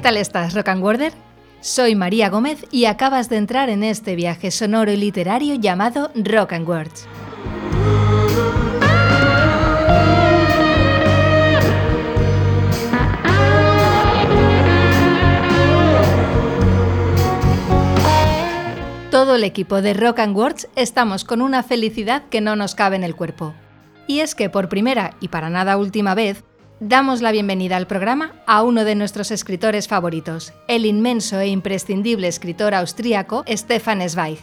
¿Qué tal estás, Rock and Worder? Soy María Gómez y acabas de entrar en este viaje sonoro y literario llamado Rock and Words. Todo el equipo de Rock and Words estamos con una felicidad que no nos cabe en el cuerpo. Y es que por primera y para nada última vez, Damos la bienvenida al programa a uno de nuestros escritores favoritos, el inmenso e imprescindible escritor austríaco Stefan Zweig.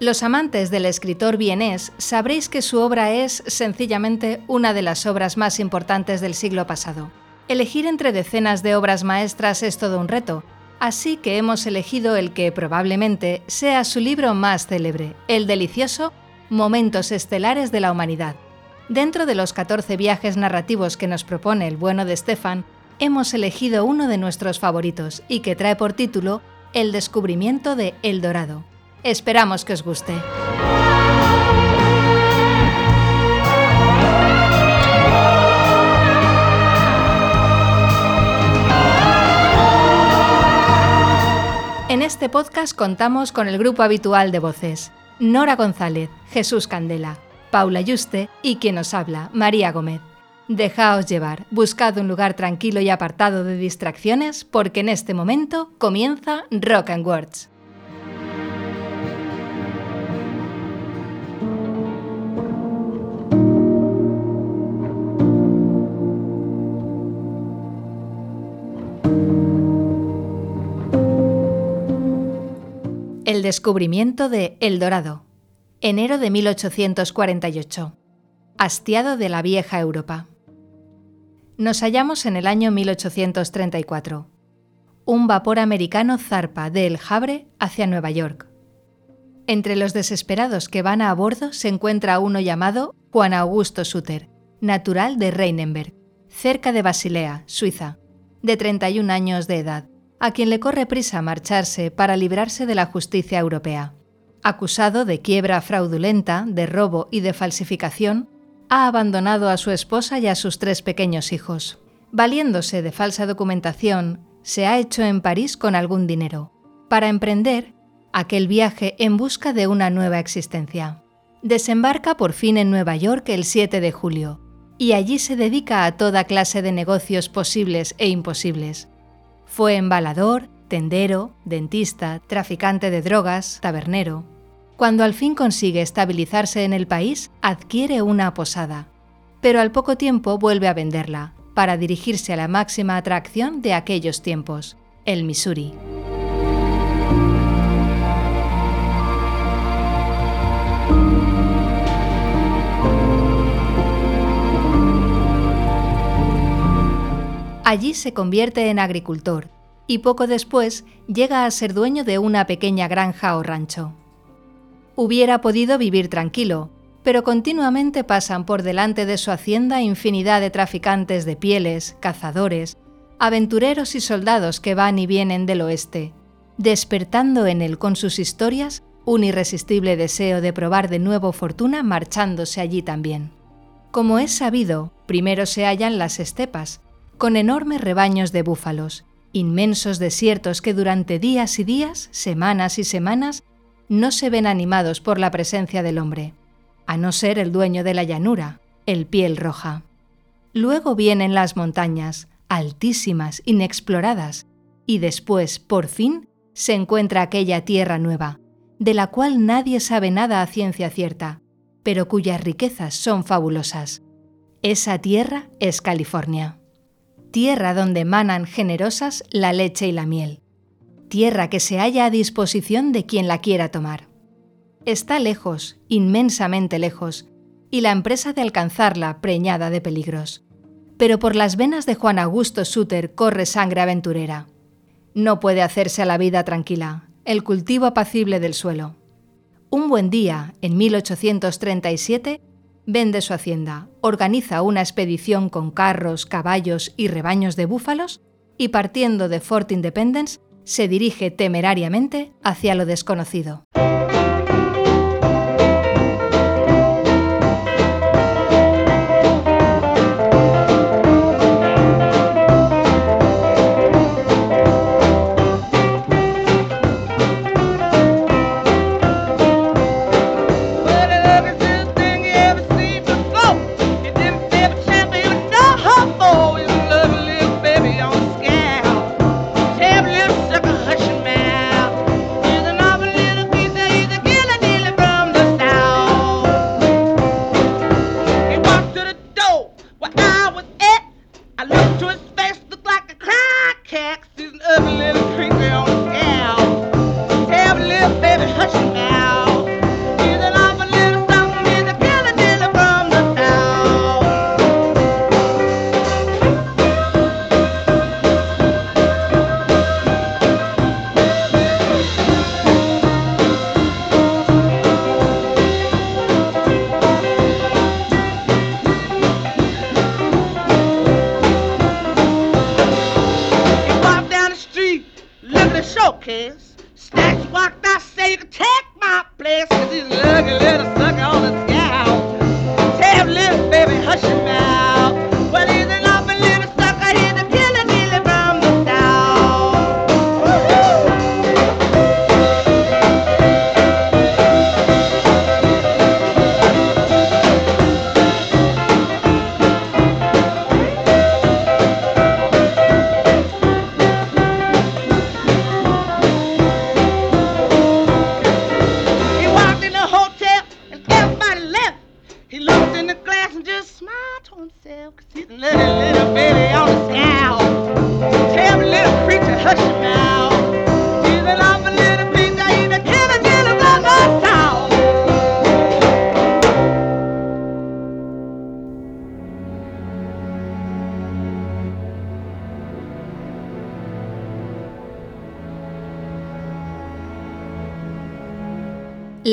Los amantes del escritor vienés sabréis que su obra es sencillamente una de las obras más importantes del siglo pasado. Elegir entre decenas de obras maestras es todo un reto, así que hemos elegido el que probablemente sea su libro más célebre, el delicioso Momentos Estelares de la Humanidad Dentro de los 14 viajes narrativos que nos propone el bueno de Stefan, hemos elegido uno de nuestros favoritos y que trae por título El descubrimiento de El Dorado. Esperamos que os guste. En este podcast contamos con el grupo habitual de voces. Nora González, Jesús Candela, Paula Yuste y quien nos habla, María Gómez. Dejaos llevar, buscad un lugar tranquilo y apartado de distracciones porque en este momento comienza Rock and Words. El descubrimiento de El Dorado, Enero de 1848. Hastiado de la vieja Europa. Nos hallamos en el año 1834. Un vapor americano zarpa de El Havre hacia Nueva York. Entre los desesperados que van a bordo se encuentra uno llamado Juan Augusto Suter, natural de Reinenberg, cerca de Basilea, Suiza, de 31 años de edad, a quien le corre prisa marcharse para librarse de la justicia europea acusado de quiebra fraudulenta, de robo y de falsificación, ha abandonado a su esposa y a sus tres pequeños hijos. Valiéndose de falsa documentación, se ha hecho en París con algún dinero, para emprender aquel viaje en busca de una nueva existencia. Desembarca por fin en Nueva York el 7 de julio, y allí se dedica a toda clase de negocios posibles e imposibles. Fue embalador, tendero, dentista, traficante de drogas, tabernero. Cuando al fin consigue estabilizarse en el país, adquiere una posada, pero al poco tiempo vuelve a venderla, para dirigirse a la máxima atracción de aquellos tiempos, el Missouri. Allí se convierte en agricultor y poco después llega a ser dueño de una pequeña granja o rancho. Hubiera podido vivir tranquilo, pero continuamente pasan por delante de su hacienda infinidad de traficantes de pieles, cazadores, aventureros y soldados que van y vienen del oeste, despertando en él con sus historias un irresistible deseo de probar de nuevo fortuna marchándose allí también. Como es sabido, primero se hallan las estepas, con enormes rebaños de búfalos, inmensos desiertos que durante días y días, semanas y semanas, no se ven animados por la presencia del hombre, a no ser el dueño de la llanura, el piel roja. Luego vienen las montañas, altísimas, inexploradas, y después, por fin, se encuentra aquella tierra nueva, de la cual nadie sabe nada a ciencia cierta, pero cuyas riquezas son fabulosas. Esa tierra es California tierra donde manan generosas la leche y la miel, tierra que se halla a disposición de quien la quiera tomar. está lejos, inmensamente lejos, y la empresa de alcanzarla preñada de peligros. Pero por las venas de Juan Augusto Suter corre sangre aventurera. No puede hacerse a la vida tranquila, el cultivo apacible del suelo. Un buen día, en 1837, vende su hacienda, organiza una expedición con carros, caballos y rebaños de búfalos y partiendo de Fort Independence, se dirige temerariamente hacia lo desconocido.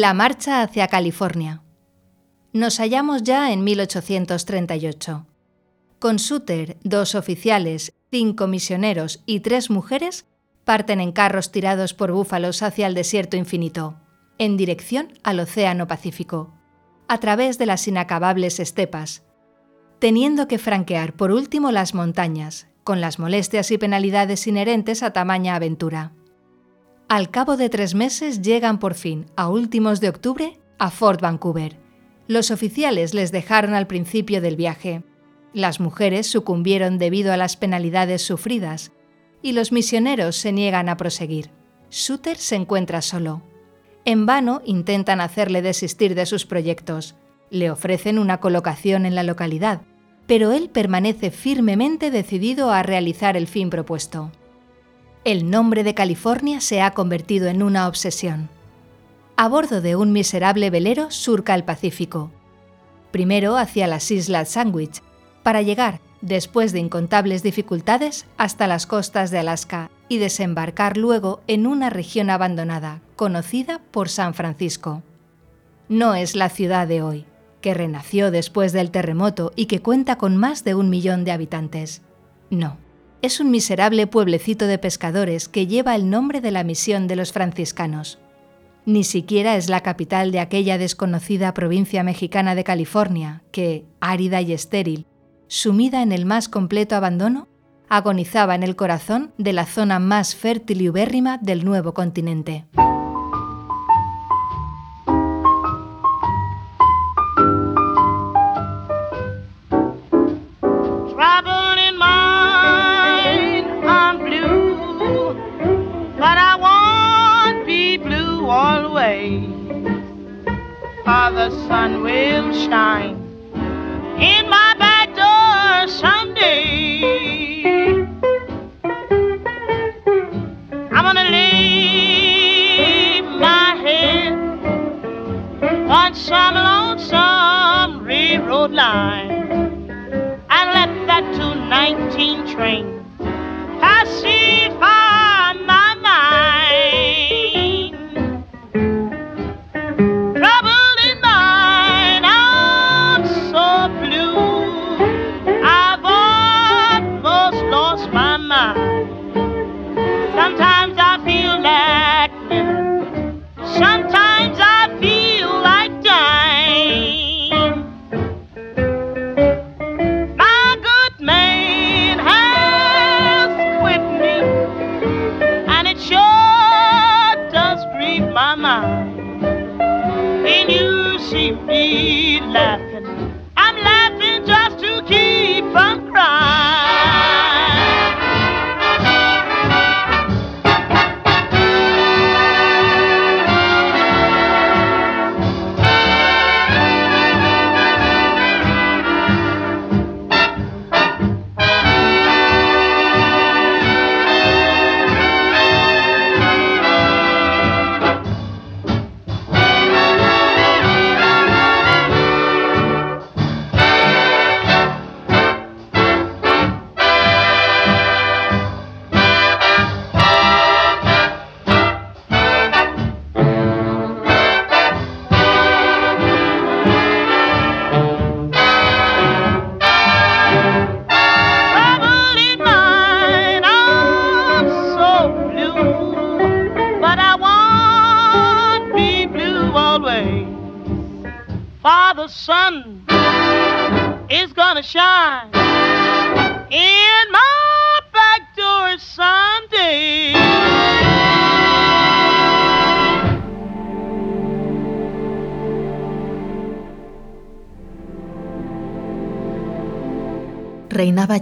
La marcha hacia California. Nos hallamos ya en 1838. Con Suter, dos oficiales, cinco misioneros y tres mujeres parten en carros tirados por búfalos hacia el desierto infinito, en dirección al Océano Pacífico, a través de las inacabables estepas, teniendo que franquear por último las montañas, con las molestias y penalidades inherentes a tamaña aventura. Al cabo de tres meses llegan por fin, a últimos de octubre, a Fort Vancouver. Los oficiales les dejaron al principio del viaje. Las mujeres sucumbieron debido a las penalidades sufridas y los misioneros se niegan a proseguir. Suter se encuentra solo. En vano intentan hacerle desistir de sus proyectos. Le ofrecen una colocación en la localidad, pero él permanece firmemente decidido a realizar el fin propuesto el nombre de California se ha convertido en una obsesión. A bordo de un miserable velero surca el Pacífico. Primero hacia las Islas Sandwich, para llegar, después de incontables dificultades, hasta las costas de Alaska y desembarcar luego en una región abandonada, conocida por San Francisco. No es la ciudad de hoy, que renació después del terremoto y que cuenta con más de un millón de habitantes. No es un miserable pueblecito de pescadores que lleva el nombre de la misión de los franciscanos. Ni siquiera es la capital de aquella desconocida provincia mexicana de California que, árida y estéril, sumida en el más completo abandono, agonizaba en el corazón de la zona más fértil y ubérrima del nuevo continente. The sun will shine in my back door someday. I'm gonna lay my head some lonesome railroad line and let that 219 train by my mind.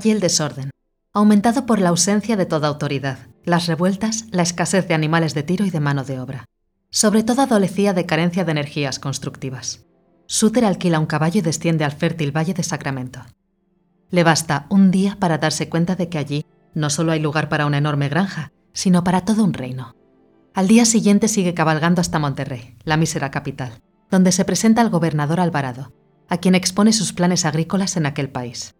Allí el desorden, aumentado por la ausencia de toda autoridad, las revueltas, la escasez de animales de tiro y de mano de obra. Sobre todo adolecía de carencia de energías constructivas. Suter alquila un caballo y desciende al fértil valle de Sacramento. Le basta un día para darse cuenta de que allí no solo hay lugar para una enorme granja, sino para todo un reino. Al día siguiente sigue cabalgando hasta Monterrey, la mísera capital, donde se presenta al gobernador Alvarado, a quien expone sus planes agrícolas en aquel país.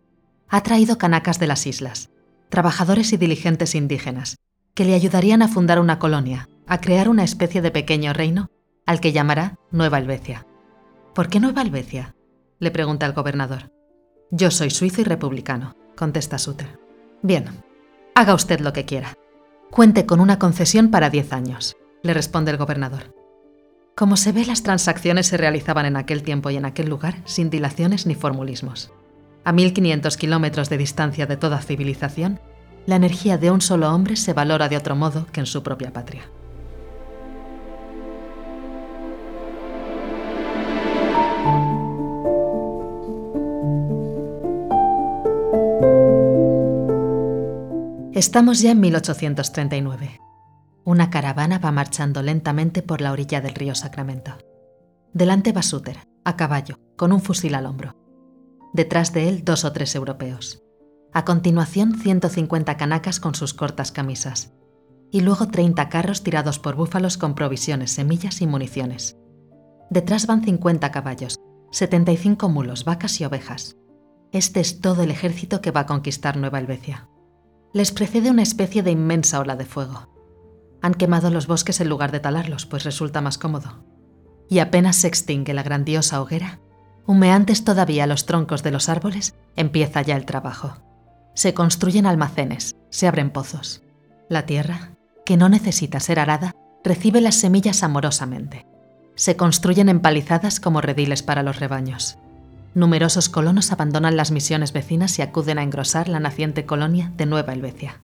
Ha traído canacas de las islas, trabajadores y diligentes indígenas, que le ayudarían a fundar una colonia, a crear una especie de pequeño reino, al que llamará Nueva Helvecia. ¿Por qué Nueva Helvecia? le pregunta el gobernador. Yo soy suizo y republicano, contesta Suter. Bien, haga usted lo que quiera. Cuente con una concesión para 10 años, le responde el gobernador. Como se ve, las transacciones se realizaban en aquel tiempo y en aquel lugar sin dilaciones ni formulismos. A 1500 kilómetros de distancia de toda civilización, la energía de un solo hombre se valora de otro modo que en su propia patria. Estamos ya en 1839. Una caravana va marchando lentamente por la orilla del río Sacramento. Delante va Suter, a caballo, con un fusil al hombro. Detrás de él dos o tres europeos. A continuación 150 canacas con sus cortas camisas. Y luego 30 carros tirados por búfalos con provisiones, semillas y municiones. Detrás van 50 caballos, 75 mulos, vacas y ovejas. Este es todo el ejército que va a conquistar Nueva Helvecia. Les precede una especie de inmensa ola de fuego. Han quemado los bosques en lugar de talarlos, pues resulta más cómodo. Y apenas se extingue la grandiosa hoguera, humeantes todavía los troncos de los árboles, empieza ya el trabajo. Se construyen almacenes, se abren pozos. La tierra, que no necesita ser arada, recibe las semillas amorosamente. Se construyen empalizadas como rediles para los rebaños. Numerosos colonos abandonan las misiones vecinas y acuden a engrosar la naciente colonia de Nueva Helvecia.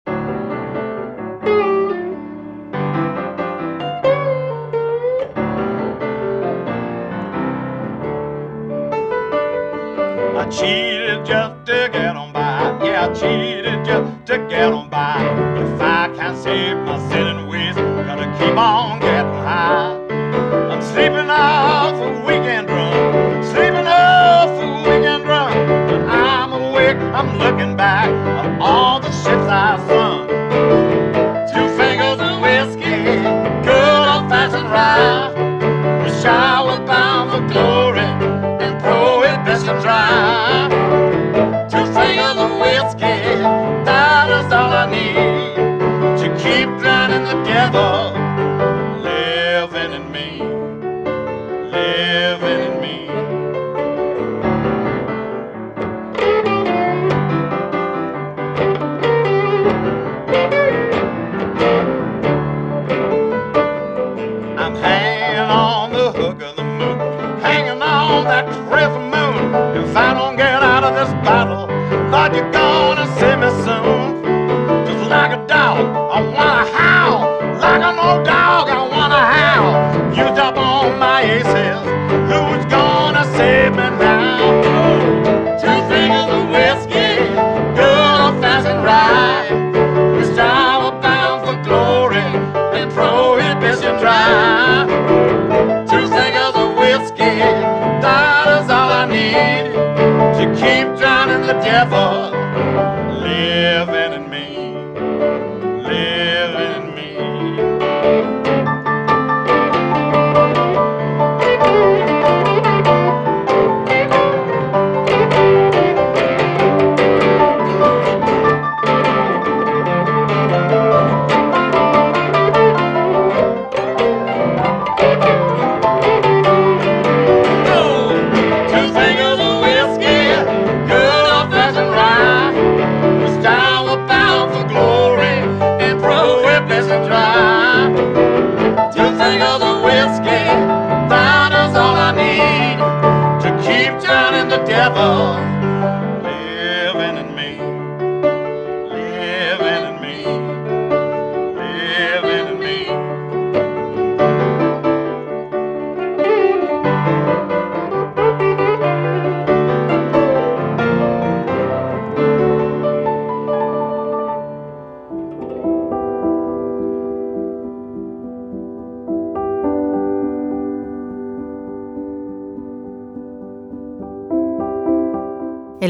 Cheated just to get on by. Yeah, I cheated just to get on by. If I can't save my sinning ways, i gonna keep on getting high. I'm sleeping off a weekend drunk, sleeping off a weekend drunk. When I'm awake, I'm looking back on all the ships I've sunk. Old dog, I wanna howl. Used up on my aces. Who's gonna save me now? Two fingers of whiskey, good old fashioned rye. This time we're bound for glory and prohibition dry. Two fingers of whiskey, that is all I need to keep drowning the devil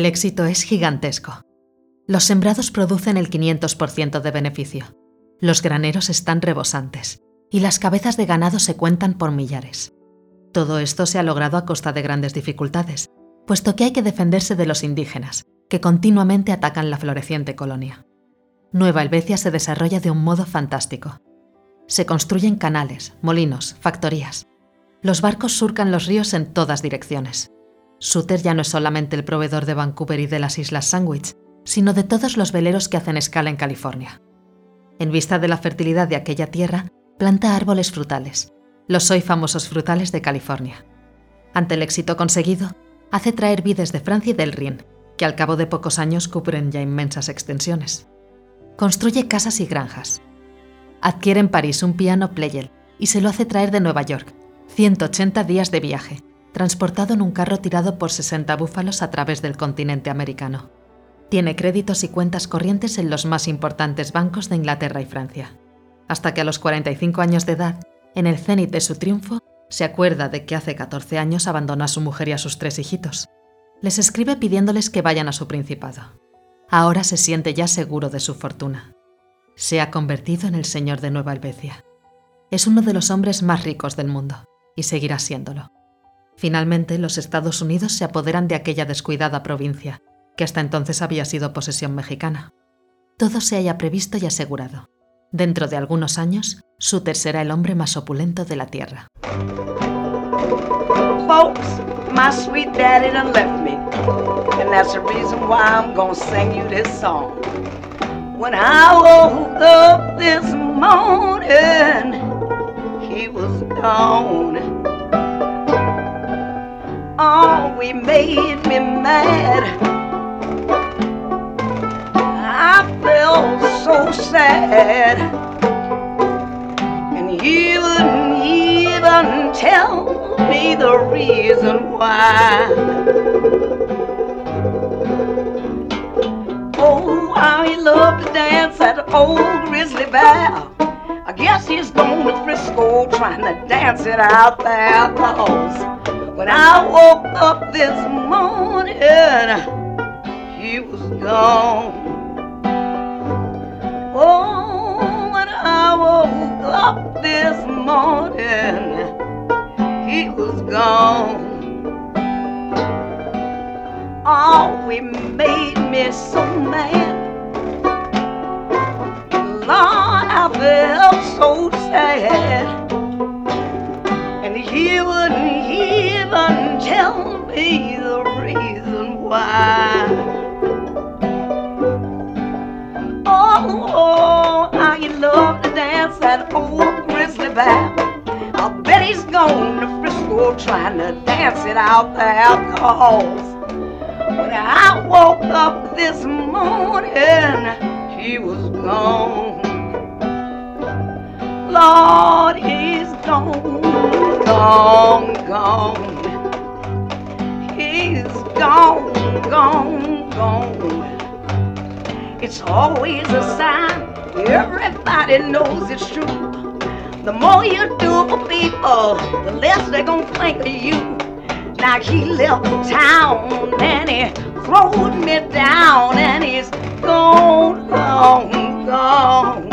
éxito es gigantesco. Los sembrados producen el 500% de beneficio. Los graneros están rebosantes y las cabezas de ganado se cuentan por millares. Todo esto se ha logrado a costa de grandes dificultades, puesto que hay que defenderse de los indígenas, que continuamente atacan la floreciente colonia. Nueva Helvecia se desarrolla de un modo fantástico. Se construyen canales, molinos, factorías. Los barcos surcan los ríos en todas direcciones. Suter ya no es solamente el proveedor de Vancouver y de las Islas Sandwich, sino de todos los veleros que hacen escala en California. En vista de la fertilidad de aquella tierra, planta árboles frutales, los hoy famosos frutales de California. Ante el éxito conseguido, hace traer vides de Francia y del Rin, que al cabo de pocos años cubren ya inmensas extensiones. Construye casas y granjas. Adquiere en París un piano Pleyel y se lo hace traer de Nueva York, 180 días de viaje, transportado en un carro tirado por 60 búfalos a través del continente americano. Tiene créditos y cuentas corrientes en los más importantes bancos de Inglaterra y Francia. Hasta que a los 45 años de edad, en el cenit de su triunfo, se acuerda de que hace 14 años abandonó a su mujer y a sus tres hijitos. Les escribe pidiéndoles que vayan a su principado. Ahora se siente ya seguro de su fortuna. Se ha convertido en el señor de Nueva Helvecia. Es uno de los hombres más ricos del mundo, y seguirá siéndolo. Finalmente, los Estados Unidos se apoderan de aquella descuidada provincia, que hasta entonces había sido posesión mexicana. Todo se haya previsto y asegurado. Dentro de algunos años, Suter será el hombre más opulento de la Tierra. When I woke up this morning, he was gone. Oh, we made me mad. I felt so sad. And he wouldn't even tell me the reason why. Oh, he loved to dance at the old Grizzly Bear. I guess he's going to Frisco trying to dance it out there. 'cause when I woke up this morning, he was gone. Oh, when I woke up this morning, he was gone. Oh, it made me so mad. Lord, I felt so sad. And he wouldn't even tell me the reason why. Oh, you love to dance that old grizzly bear. I bet he's gone to Frisco trying to dance it out there. Cause when I woke up this morning, he was gone. Lord, he's gone, gone, gone. He's gone, gone, gone. It's always a sign, everybody knows it's true. The more you do for people, the less they're gonna think of you. Now he left town and he throwed me down and he's gone, gone, gone.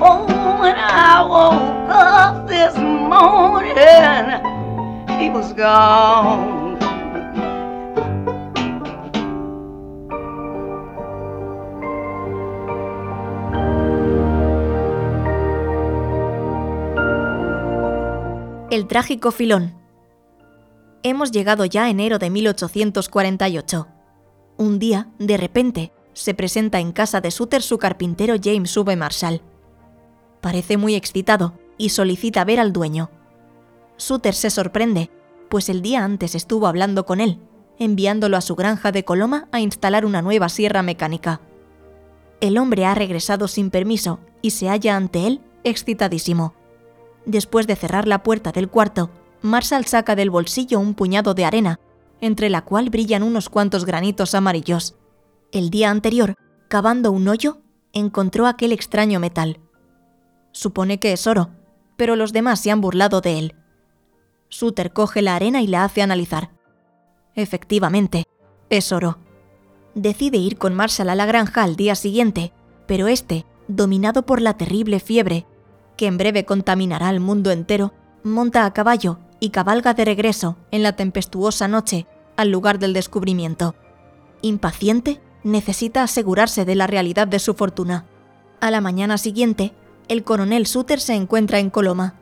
Oh, when I woke up this morning, El trágico filón. Hemos llegado ya a enero de 1848. Un día, de repente, se presenta en casa de Suter su carpintero James V. Marshall. Parece muy excitado y solicita ver al dueño. Suter se sorprende, pues el día antes estuvo hablando con él, enviándolo a su granja de Coloma a instalar una nueva sierra mecánica. El hombre ha regresado sin permiso y se halla ante él excitadísimo. Después de cerrar la puerta del cuarto, Marshall saca del bolsillo un puñado de arena, entre la cual brillan unos cuantos granitos amarillos. El día anterior, cavando un hoyo, encontró aquel extraño metal. Supone que es oro, pero los demás se han burlado de él. Suter coge la arena y la hace analizar. Efectivamente, es oro. Decide ir con Marshall a la granja al día siguiente, pero este, dominado por la terrible fiebre, que en breve contaminará al mundo entero, monta a caballo y cabalga de regreso en la tempestuosa noche al lugar del descubrimiento. Impaciente, necesita asegurarse de la realidad de su fortuna. A la mañana siguiente, el coronel Suter se encuentra en Coloma.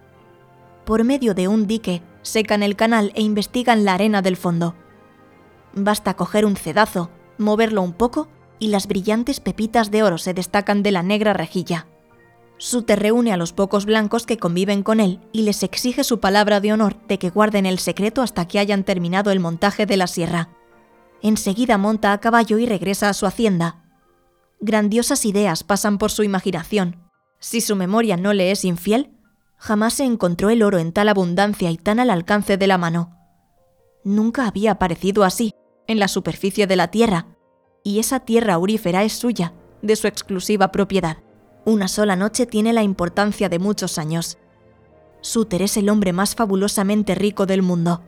Por medio de un dique, secan el canal e investigan la arena del fondo. Basta coger un cedazo, moverlo un poco y las brillantes pepitas de oro se destacan de la negra rejilla. Suter reúne a los pocos blancos que conviven con él y les exige su palabra de honor de que guarden el secreto hasta que hayan terminado el montaje de la sierra. Enseguida monta a caballo y regresa a su hacienda. Grandiosas ideas pasan por su imaginación. Si su memoria no le es infiel, jamás se encontró el oro en tal abundancia y tan al alcance de la mano. Nunca había aparecido así, en la superficie de la tierra, y esa tierra aurífera es suya, de su exclusiva propiedad. Una sola noche tiene la importancia de muchos años. Suter es el hombre más fabulosamente rico del mundo.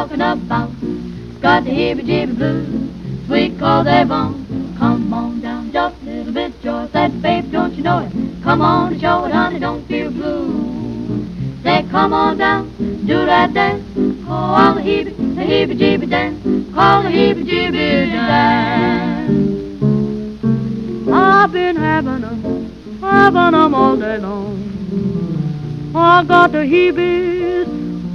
Talking about. Got the heebie jeebie blues, sweet cause they bone. Come on down just a little bit, Joyce. Said, babe, don't you know it? Come on and show it, honey, don't feel blue. Say, come on down, do that dance. Call the heebie, the heebie jeebie dance. Call the heebie jeebie dance. I've been having 'em, having 'em all day long. I got the heebies,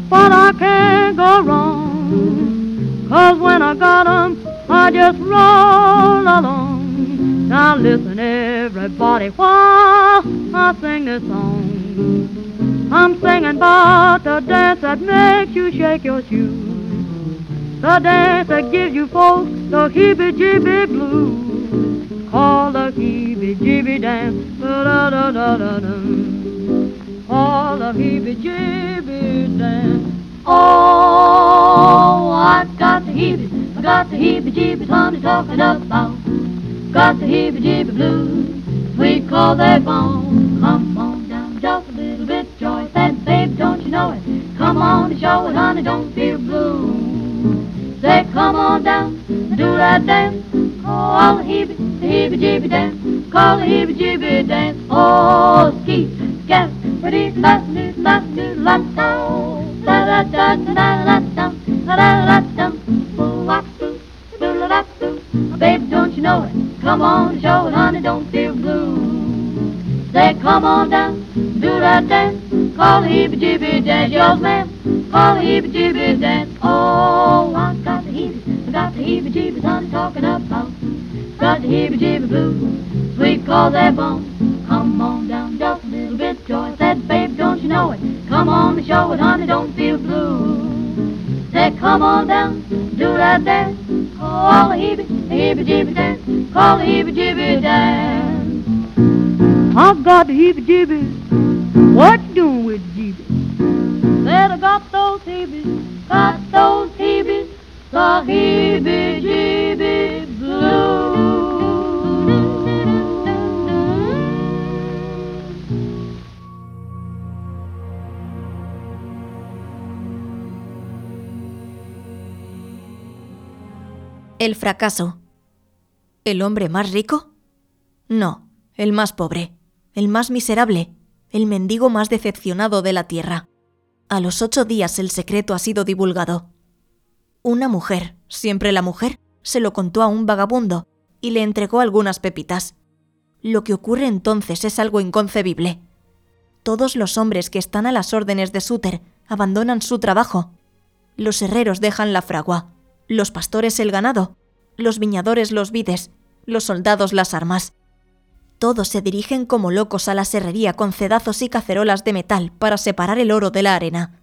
but I can't go wrong. Cause when I got 'em, I just roll along. Now listen, everybody, while I sing this song. I'm singing about the dance that makes you shake your shoes. The dance that gives you folks the heebie-jeebie blues. Call the heebie-jeebie dance. Da-da-da-da-da-da. Call the heebie-jeebie dance. Oh, I've got the heebie, I got the heebie-jeebies, honey, talking about. got the heebie-jeebie blues. We call their phone. Come on down, just a little bit, Joy. Said, babe, don't you know it? Come on and show it, honey, don't feel blue. Say, come on down, do that dance. Call the heebie, the heebie-jeebie dance. Call the heebie-jeebie dance. Oh, ski, scat, Pretty don't you know it? Come on, show it, honey, don't feel blue. Say, come on down, do that dance, call the heebie jeebie dance, yes ma'am, call the heebie jeebie dance. Oh, I got the heebie, I got the heebie jeebies, honey, talking about, got the heebie jeebie blues, sweet call that bone, come on down you know it? Come on and show it, honey, don't feel blue. Say, come on down, do that dance. Call the heebie, the heebie-jeebie dance. Call the heebie-jeebie dance. I've got the heebie-jeebies. What you doing with jeebies? Said I got those heebies, got those heebies, the heebie-jeebie El fracaso. ¿El hombre más rico? No, el más pobre, el más miserable, el mendigo más decepcionado de la tierra. A los ocho días el secreto ha sido divulgado. Una mujer, siempre la mujer, se lo contó a un vagabundo y le entregó algunas pepitas. Lo que ocurre entonces es algo inconcebible. Todos los hombres que están a las órdenes de Suter abandonan su trabajo. Los herreros dejan la fragua, los pastores el ganado, los viñadores los vides, los soldados las armas. Todos se dirigen como locos a la serrería con cedazos y cacerolas de metal para separar el oro de la arena.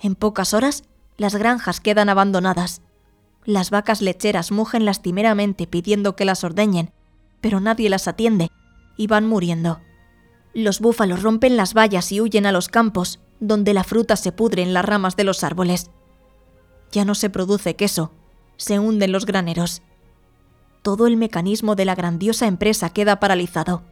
En pocas horas, las granjas quedan abandonadas. Las vacas lecheras mugen lastimeramente pidiendo que las ordeñen, pero nadie las atiende y van muriendo. Los búfalos rompen las vallas y huyen a los campos, donde la fruta se pudre en las ramas de los árboles. Ya no se produce queso, se hunden los graneros. Todo el mecanismo de la grandiosa empresa queda paralizado.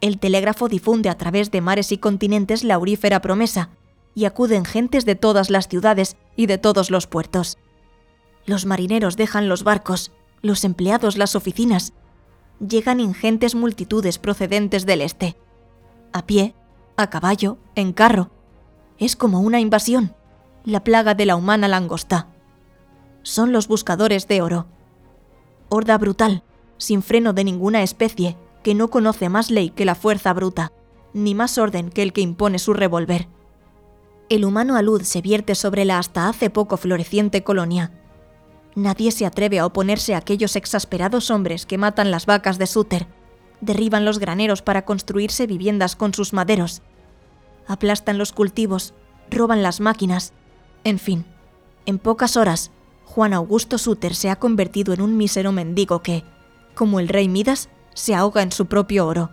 El telégrafo difunde a través de mares y continentes la aurífera promesa, y acuden gentes de todas las ciudades y de todos los puertos. Los marineros dejan los barcos, los empleados las oficinas. Llegan ingentes multitudes procedentes del este. A pie, a caballo, en carro. Es como una invasión, la plaga de la humana langosta. Son los buscadores de oro. Horda brutal, sin freno de ninguna especie, que no conoce más ley que la fuerza bruta, ni más orden que el que impone su revólver. El humano alud se vierte sobre la hasta hace poco floreciente colonia. Nadie se atreve a oponerse a aquellos exasperados hombres que matan las vacas de Suter, derriban los graneros para construirse viviendas con sus maderos, aplastan los cultivos, roban las máquinas, en fin, en pocas horas, Juan Augusto Suter se ha convertido en un mísero mendigo que, como el rey Midas, se ahoga en su propio oro.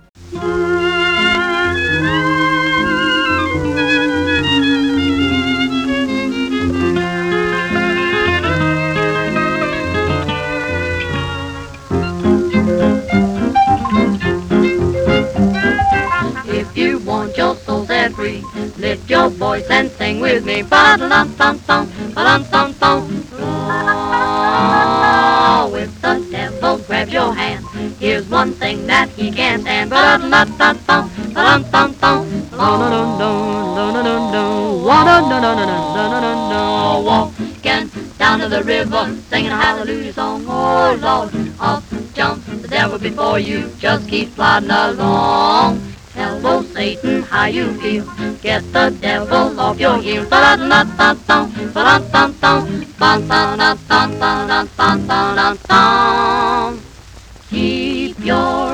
free. Lift your voice and sing with me. Ba-da-dum-bum-bum, ba-dum-bum-bum. Oh, with the devil grabs your hand. Here's one thing that he can't stand. Ba-da-dum-bum-bum, ba-dum-bum-bum. Oh, walking down to the river, singing a hallelujah song. Oh, Lord, up jumps the devil before you. Just keep plodding along. Hello, Satan, how you feel? Get the devil off your ba-dum-dum-dum-dum-dum-dum. Keep your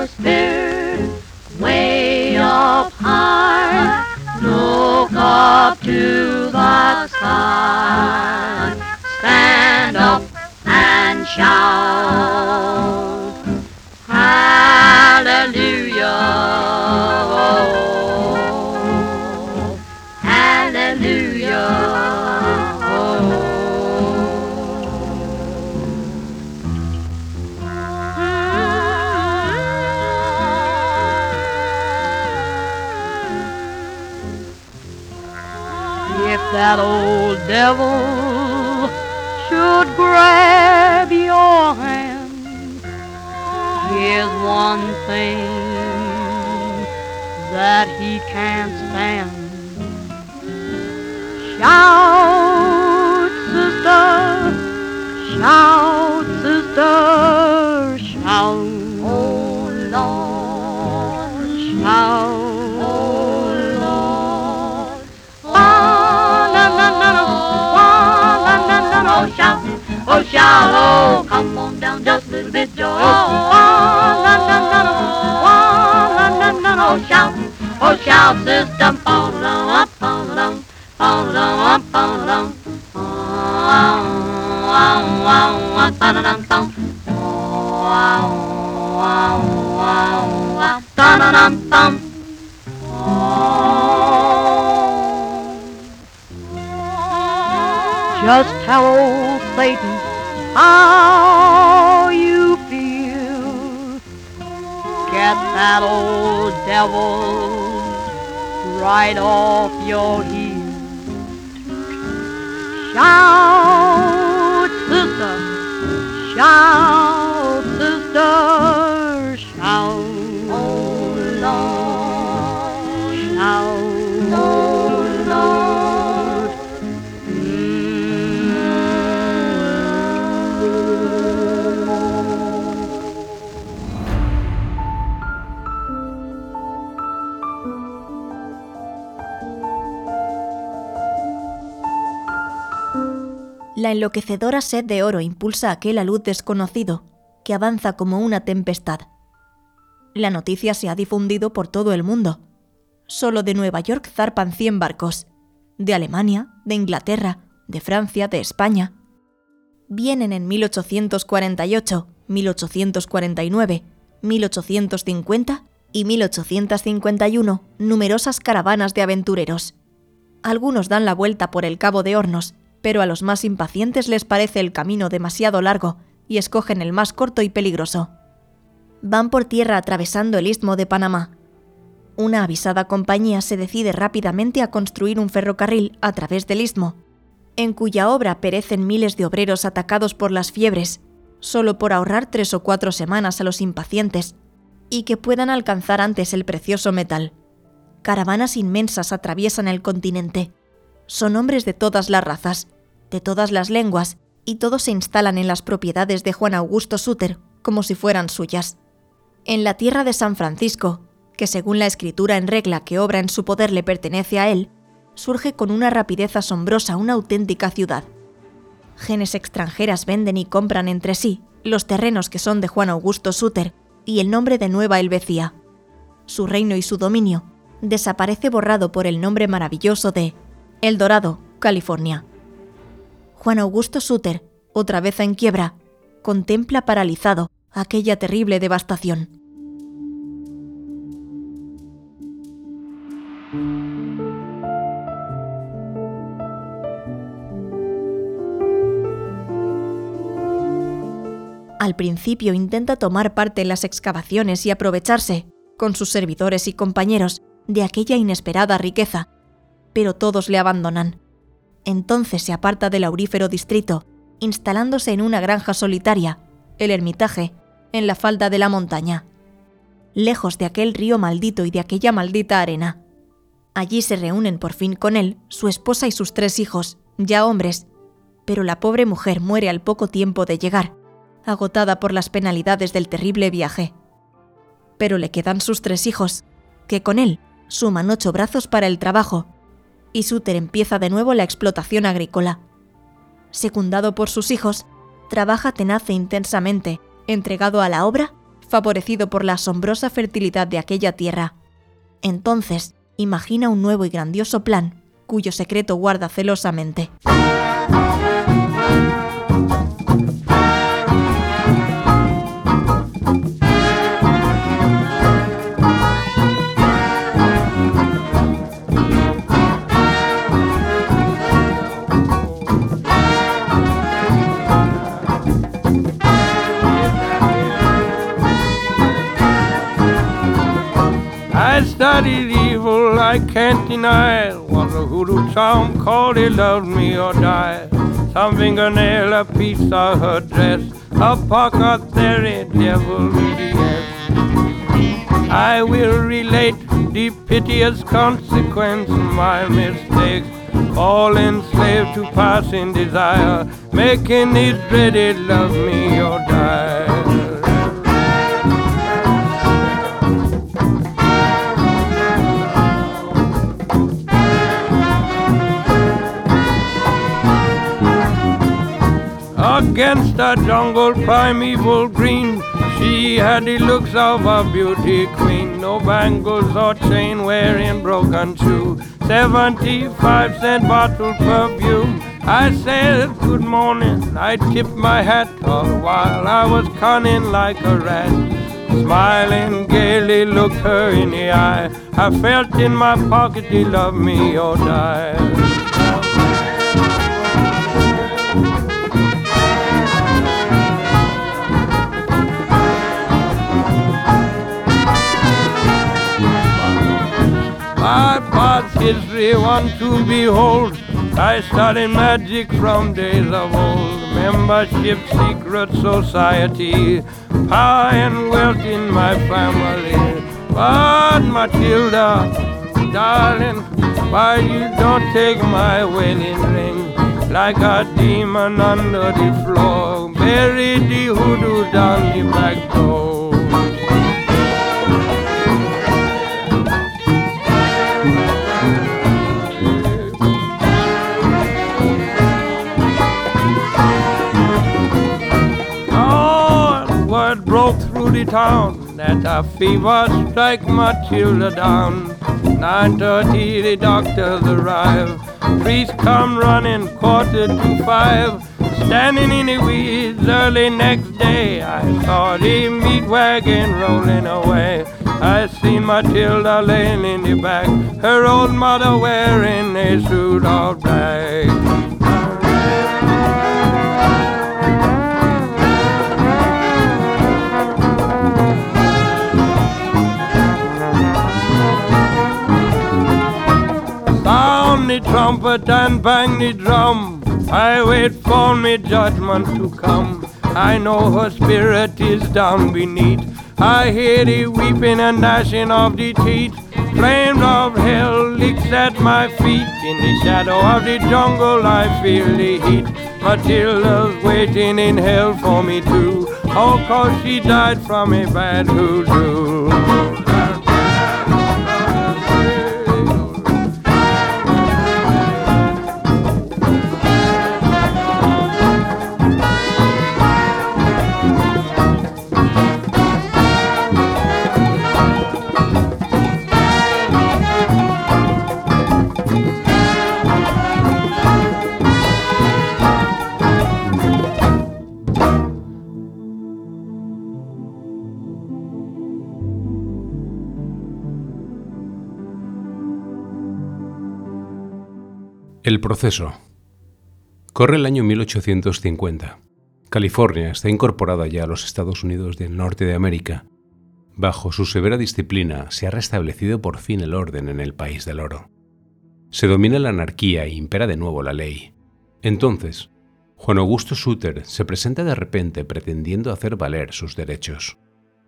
devil should grab your hand, here's one thing that he can't stand. Shout, shallow. Come on down just a little bit, Joe. Oh, la, la, la, la, oh, la, la, la, la. Oh, shout, oh, shout, system. Follow up, follow up, follow up, follow up. Oh, oh, oh, oh, oh, oh, oh, Just how old Get that old devil. Right off your heel. Shout, sister, shout, sister, Enloquecedora sed de oro impulsa aquel alud desconocido que avanza como una tempestad. La noticia se ha difundido por todo el mundo. Solo de Nueva York zarpan 100 barcos. De Alemania, de Inglaterra, de Francia, de España. Vienen en 1848, 1849, 1850 y 1851 numerosas caravanas de aventureros. Algunos dan la vuelta por el Cabo de Hornos, pero a los más impacientes les parece el camino demasiado largo y escogen el más corto y peligroso. Van por tierra atravesando el istmo de Panamá. Una avisada compañía se decide rápidamente a construir un ferrocarril a través del istmo, en cuya obra perecen miles de obreros atacados por las fiebres, solo por ahorrar tres o cuatro semanas a los impacientes, y que puedan alcanzar antes el precioso metal. Caravanas inmensas atraviesan el continente. Son hombres de todas las razas, de todas las lenguas, y todos se instalan en las propiedades de Juan Augusto Suter como si fueran suyas. En la tierra de San Francisco, que según la escritura en regla que obra en su poder le pertenece a él, surge con una rapidez asombrosa una auténtica ciudad. Genes extranjeras venden y compran entre sí los terrenos que son de Juan Augusto Suter y el nombre de Nueva Helvecia. Su reino y su dominio desaparece borrado por el nombre maravilloso de El Dorado, California. Juan Augusto Suter, otra vez en quiebra, contempla paralizado aquella terrible devastación. Al principio intenta tomar parte en las excavaciones y aprovecharse, con sus servidores y compañeros, de aquella inesperada riqueza, pero todos le abandonan. Entonces se aparta del aurífero distrito, instalándose en una granja solitaria, el ermitaje, en la falda de la montaña, lejos de aquel río maldito y de aquella maldita arena. Allí se reúnen por fin con él su esposa y sus tres hijos, ya hombres, pero la pobre mujer muere al poco tiempo de llegar, agotada por las penalidades del terrible viaje. Pero le quedan sus tres hijos, que con él suman ocho brazos para el trabajo, y Suter empieza de nuevo la explotación agrícola. Secundado por sus hijos, trabaja tenaz e intensamente, entregado a la obra, favorecido por la asombrosa fertilidad de aquella tierra. Entonces, imagina un nuevo y grandioso plan, cuyo secreto guarda celosamente. I can't deny. it. Was a hoodoo charm called he loved me or die. Some fingernail, a piece of her dress, a pocket theory, devil yes. I will relate the piteous consequence of my mistakes. All enslaved to passing desire, making it dreaded love me or die. Against the jungle primeval green, she had the looks of a beauty queen. No bangles or chain wearing broken shoe. 75 cent bottle perfume. I said good morning. I tipped my hat all while I was cunning like a rat. Smiling gaily, looked her in the eye. I felt in my pocket, he loved me or die. History, one to behold. I studied magic from days of old. Membership, secret society, power and wealth in my family. But Matilda, darling, why you don't take my wedding ring? Like a demon under the floor, bury the hoodoo down the back door. Town that a fever strike Matilda down. 9.30 the doctors arrive. Priest come running quarter to five. Standing in the weeds early next day, I saw the meat wagon rolling away. I seen Matilda laying in the back, her old mother wearing a suit of black. Trumpet and bang the drum. I wait for me judgment to come. I know her spirit is down beneath. I hear the weeping and gnashing of the teeth. Flames of hell licks at my feet. In the shadow of the jungle, I feel the heat. Matilda's waiting in hell for me too. Oh, cause she died from a bad hoodoo. El proceso. Corre el año 1850. California está incorporada ya a los Estados Unidos del norte de América. Bajo su severa disciplina se ha restablecido por fin el orden en el país del oro. Se domina la anarquía e impera de nuevo la ley. Entonces, Juan Augusto Suter se presenta de repente pretendiendo hacer valer sus derechos.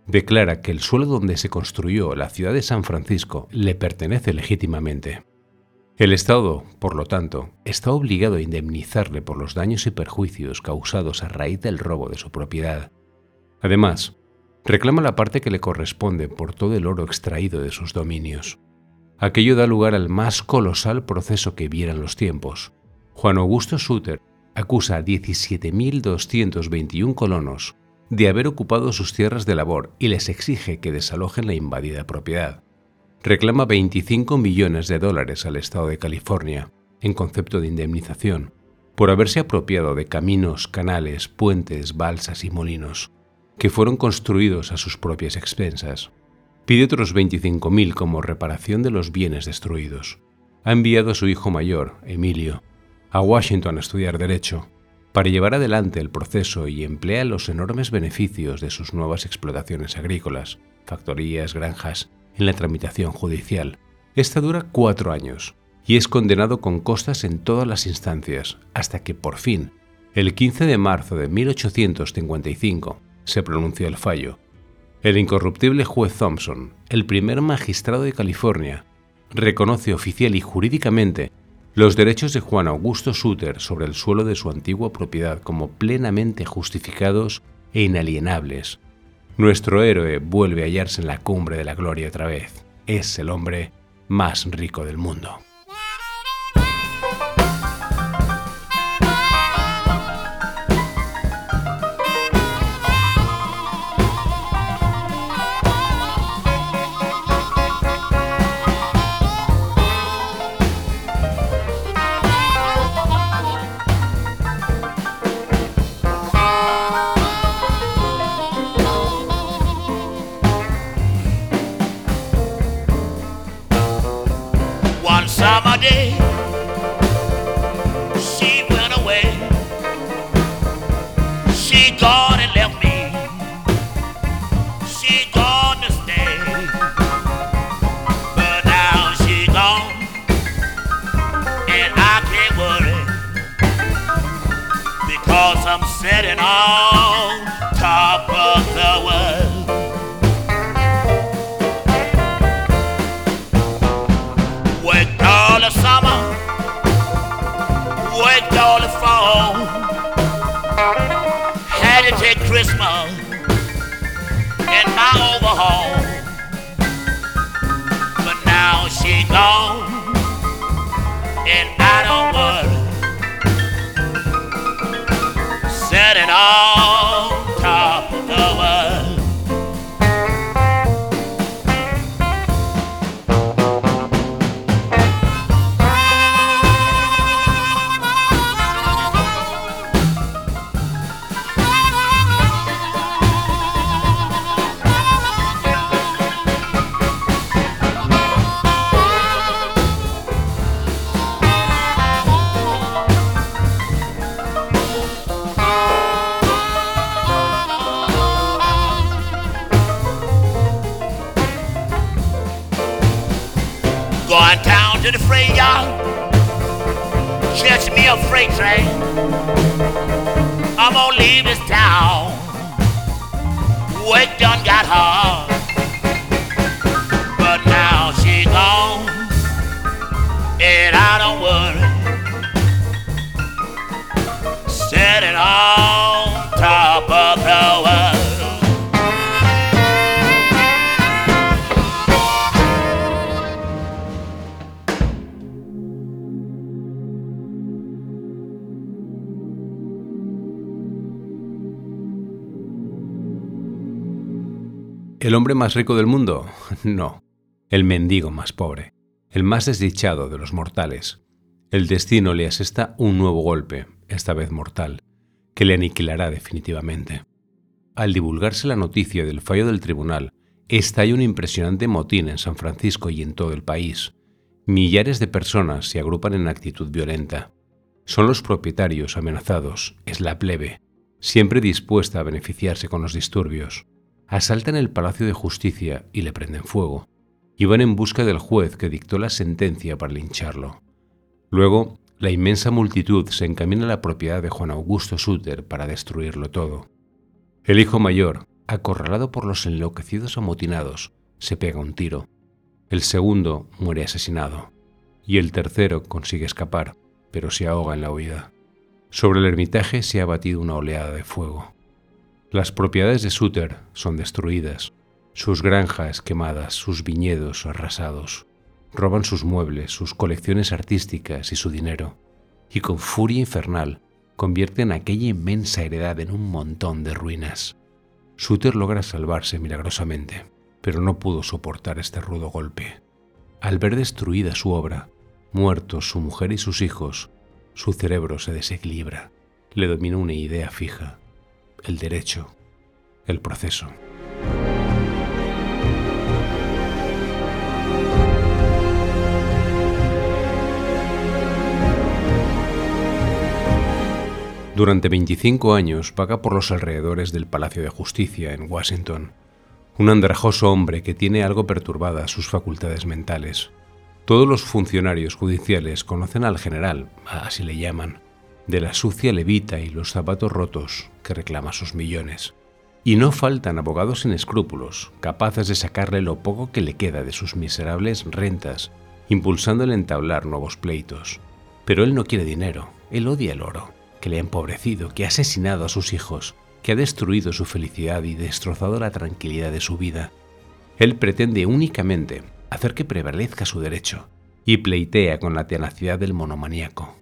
Declara que el suelo donde se construyó la ciudad de San Francisco le pertenece legítimamente. El Estado, por lo tanto, está obligado a indemnizarle por los daños y perjuicios causados a raíz del robo de su propiedad. Además, reclama la parte que le corresponde por todo el oro extraído de sus dominios. Aquello da lugar al más colosal proceso que vieran los tiempos. Juan Augusto Suter acusa a 17.221 colonos de haber ocupado sus tierras de labor y les exige que desalojen la invadida propiedad reclama 25 millones de dólares al Estado de California, en concepto de indemnización, por haberse apropiado de caminos, canales, puentes, balsas y molinos, que fueron construidos a sus propias expensas. Pide otros 25.000 como reparación de los bienes destruidos. Ha enviado a su hijo mayor, Emilio, a Washington a estudiar Derecho, para llevar adelante el proceso y emplea los enormes beneficios de sus nuevas explotaciones agrícolas, factorías, granjas en la tramitación judicial. Esta dura cuatro años y es condenado con costas en todas las instancias, hasta que por fin, el 15 de marzo de 1855, se pronunció el fallo. El incorruptible juez Thompson, el primer magistrado de California, reconoce oficial y jurídicamente los derechos de Juan Augusto Suter sobre el suelo de su antigua propiedad como plenamente justificados e inalienables. Nuestro héroe vuelve a hallarse en la cumbre de la gloria otra vez. Es el hombre más rico del mundo. I'm on top of the world. Worked all the summer, worked all the fall. Had to take Christmas in my overhaul. But now she gone, and I don't worry. dead and all. ¿El hombre más rico del mundo? No. El mendigo más pobre. El más desdichado de los mortales. El destino le asesta un nuevo golpe, esta vez mortal, que le aniquilará definitivamente. Al divulgarse la noticia del fallo del tribunal, estalla un impresionante motín en San Francisco y en todo el país. Millares de personas se agrupan en actitud violenta. Son los propietarios amenazados, es la plebe, siempre dispuesta a beneficiarse con los disturbios asaltan el Palacio de Justicia y le prenden fuego, y van en busca del juez que dictó la sentencia para lincharlo. Luego, la inmensa multitud se encamina a la propiedad de Juan Augusto Suter para destruirlo todo. El hijo mayor, acorralado por los enloquecidos amotinados, se pega un tiro. El segundo muere asesinado, y el tercero consigue escapar, pero se ahoga en la huida. Sobre el ermitaje se ha batido una oleada de fuego. Las propiedades de Suter son destruidas, sus granjas quemadas, sus viñedos arrasados. Roban sus muebles, sus colecciones artísticas y su dinero, y con furia infernal convierten aquella inmensa heredad en un montón de ruinas. Suter logra salvarse milagrosamente, pero no pudo soportar este rudo golpe. Al ver destruida su obra, muertos su mujer y sus hijos, su cerebro se desequilibra. Le domina una idea fija el derecho, el proceso. Durante 25 años vaga por los alrededores del Palacio de Justicia en Washington, un andrajoso hombre que tiene algo perturbadas sus facultades mentales. Todos los funcionarios judiciales conocen al general, así le llaman, de la sucia levita y los zapatos rotos que reclama sus millones. Y no faltan abogados sin escrúpulos, capaces de sacarle lo poco que le queda de sus miserables rentas, impulsándole a entablar nuevos pleitos. Pero él no quiere dinero, él odia el oro, que le ha empobrecido, que ha asesinado a sus hijos, que ha destruido su felicidad y destrozado la tranquilidad de su vida. Él pretende únicamente hacer que prevalezca su derecho y pleitea con la tenacidad del monomaníaco.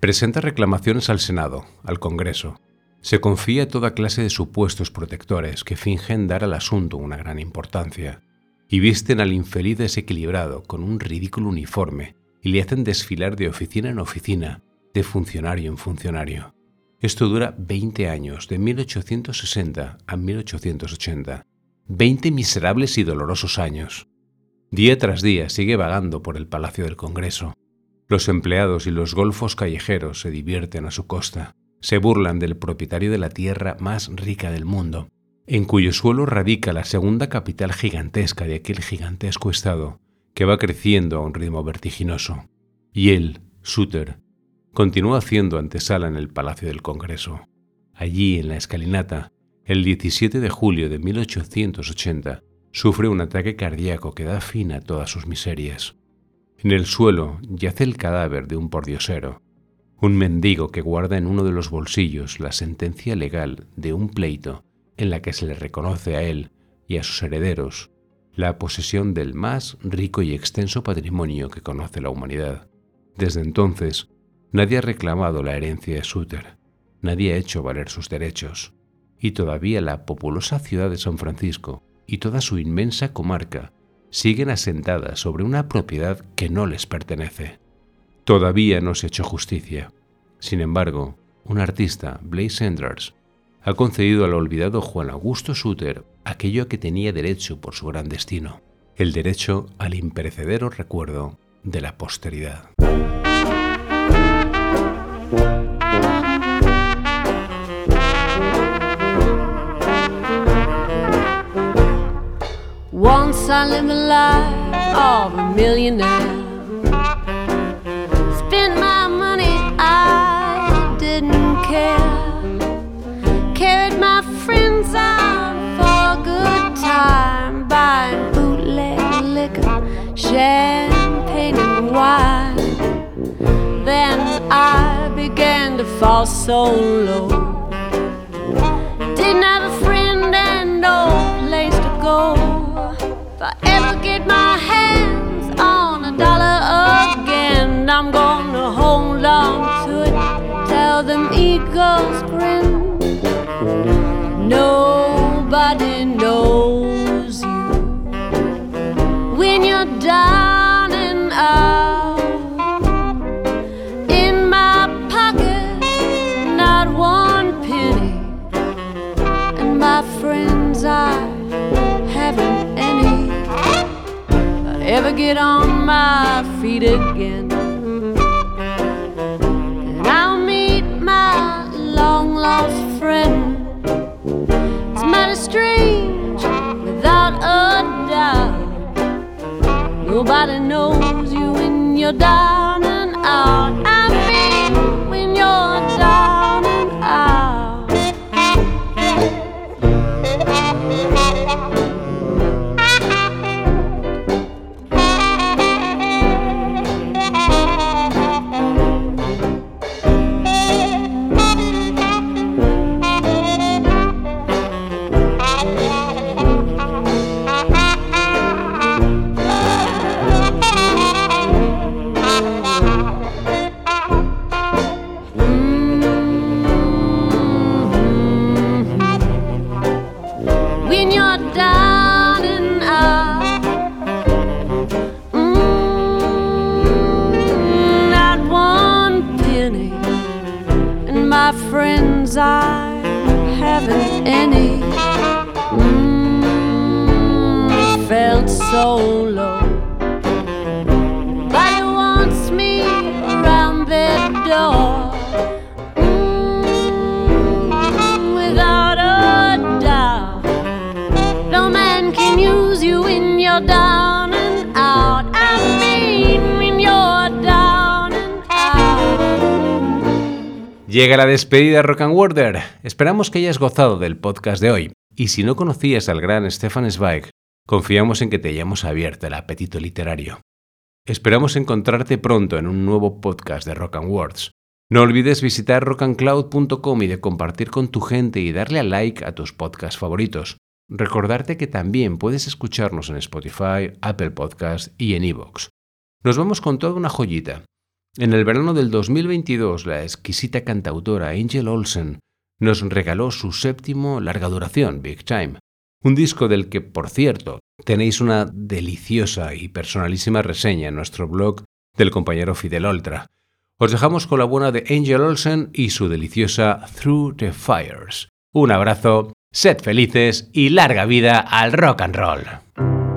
Presenta reclamaciones al Senado, al Congreso. Se confía toda clase de supuestos protectores que fingen dar al asunto una gran importancia y visten al infeliz desequilibrado con un ridículo uniforme y le hacen desfilar de oficina en oficina, de funcionario en funcionario. Esto dura 20 años, de 1860 a 1880. 20 miserables y dolorosos años. Día tras día sigue vagando por el Palacio del Congreso. Los empleados y los golfos callejeros se divierten a su costa. Se burlan del propietario de la tierra más rica del mundo, en cuyo suelo radica la segunda capital gigantesca de aquel gigantesco estado, que va creciendo a un ritmo vertiginoso. Y él, Suter, continúa haciendo antesala en el Palacio del Congreso. Allí, en la escalinata, el 17 de julio de 1880, sufre un ataque cardíaco que da fin a todas sus miserias. En el suelo yace el cadáver de un pordiosero, un mendigo que guarda en uno de los bolsillos la sentencia legal de un pleito en la que se le reconoce a él y a sus herederos la posesión del más rico y extenso patrimonio que conoce la humanidad. Desde entonces, nadie ha reclamado la herencia de Suter, nadie ha hecho valer sus derechos, y todavía la populosa ciudad de San Francisco y toda su inmensa comarca siguen asentadas sobre una propiedad que no les pertenece. Todavía no se ha hecho justicia. Sin embargo, un artista, Blaise Sanders, ha concedido al olvidado Juan Augusto Suter aquello a que tenía derecho por su gran destino, el derecho al imperecedero recuerdo de la posteridad. Once I lived the life of a millionaire. Spent my money, I didn't care. Carried my friends out for a good time, buying bootleg liquor, champagne and wine. Then I began to fall so low. Didn't have a friend and no place to go. If I ever get my hands on a dollar again, I'm gonna hold on to it. Tell them eagles grin. Nobody knows get on my feet again, and I'll meet my long lost friend. It's mighty strange, without a doubt. Nobody knows you when you're down despedida Rock and Worder. Esperamos que hayas gozado del podcast de hoy. Y si no conocías al gran Stefan Zweig, confiamos en que te hayamos abierto el apetito literario. Esperamos encontrarte pronto en un nuevo podcast de Rock and Words. No olvides visitar rockandcloud.com y de compartir con tu gente y darle a like a tus podcasts favoritos. Recordarte que también puedes escucharnos en Spotify, Apple Podcasts y en iVoox. Nos vamos con toda una joyita. En el verano del 2022, la exquisita cantautora Angel Olsen nos regaló su séptimo larga duración, Big Time, un disco del que, por cierto, tenéis una deliciosa y personalísima reseña en nuestro blog del compañero Fidel Oltra. Os dejamos con la buena de Angel Olsen y su deliciosa Through the Fires. Un abrazo, sed felices y larga vida al rock and roll.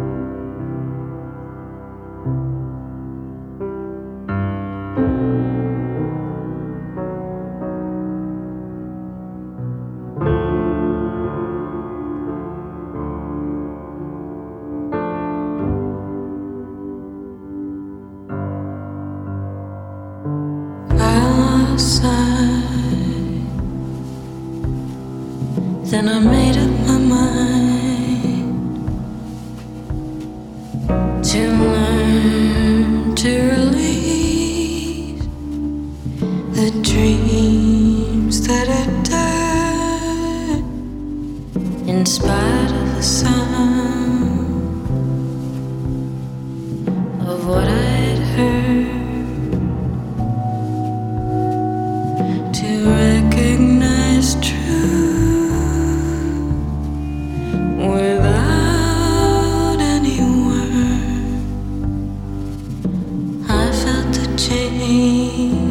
me.